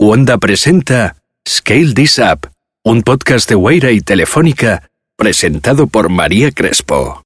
Wanda presenta Scale This Up, un podcast de Weira y Telefónica presentado por María Crespo.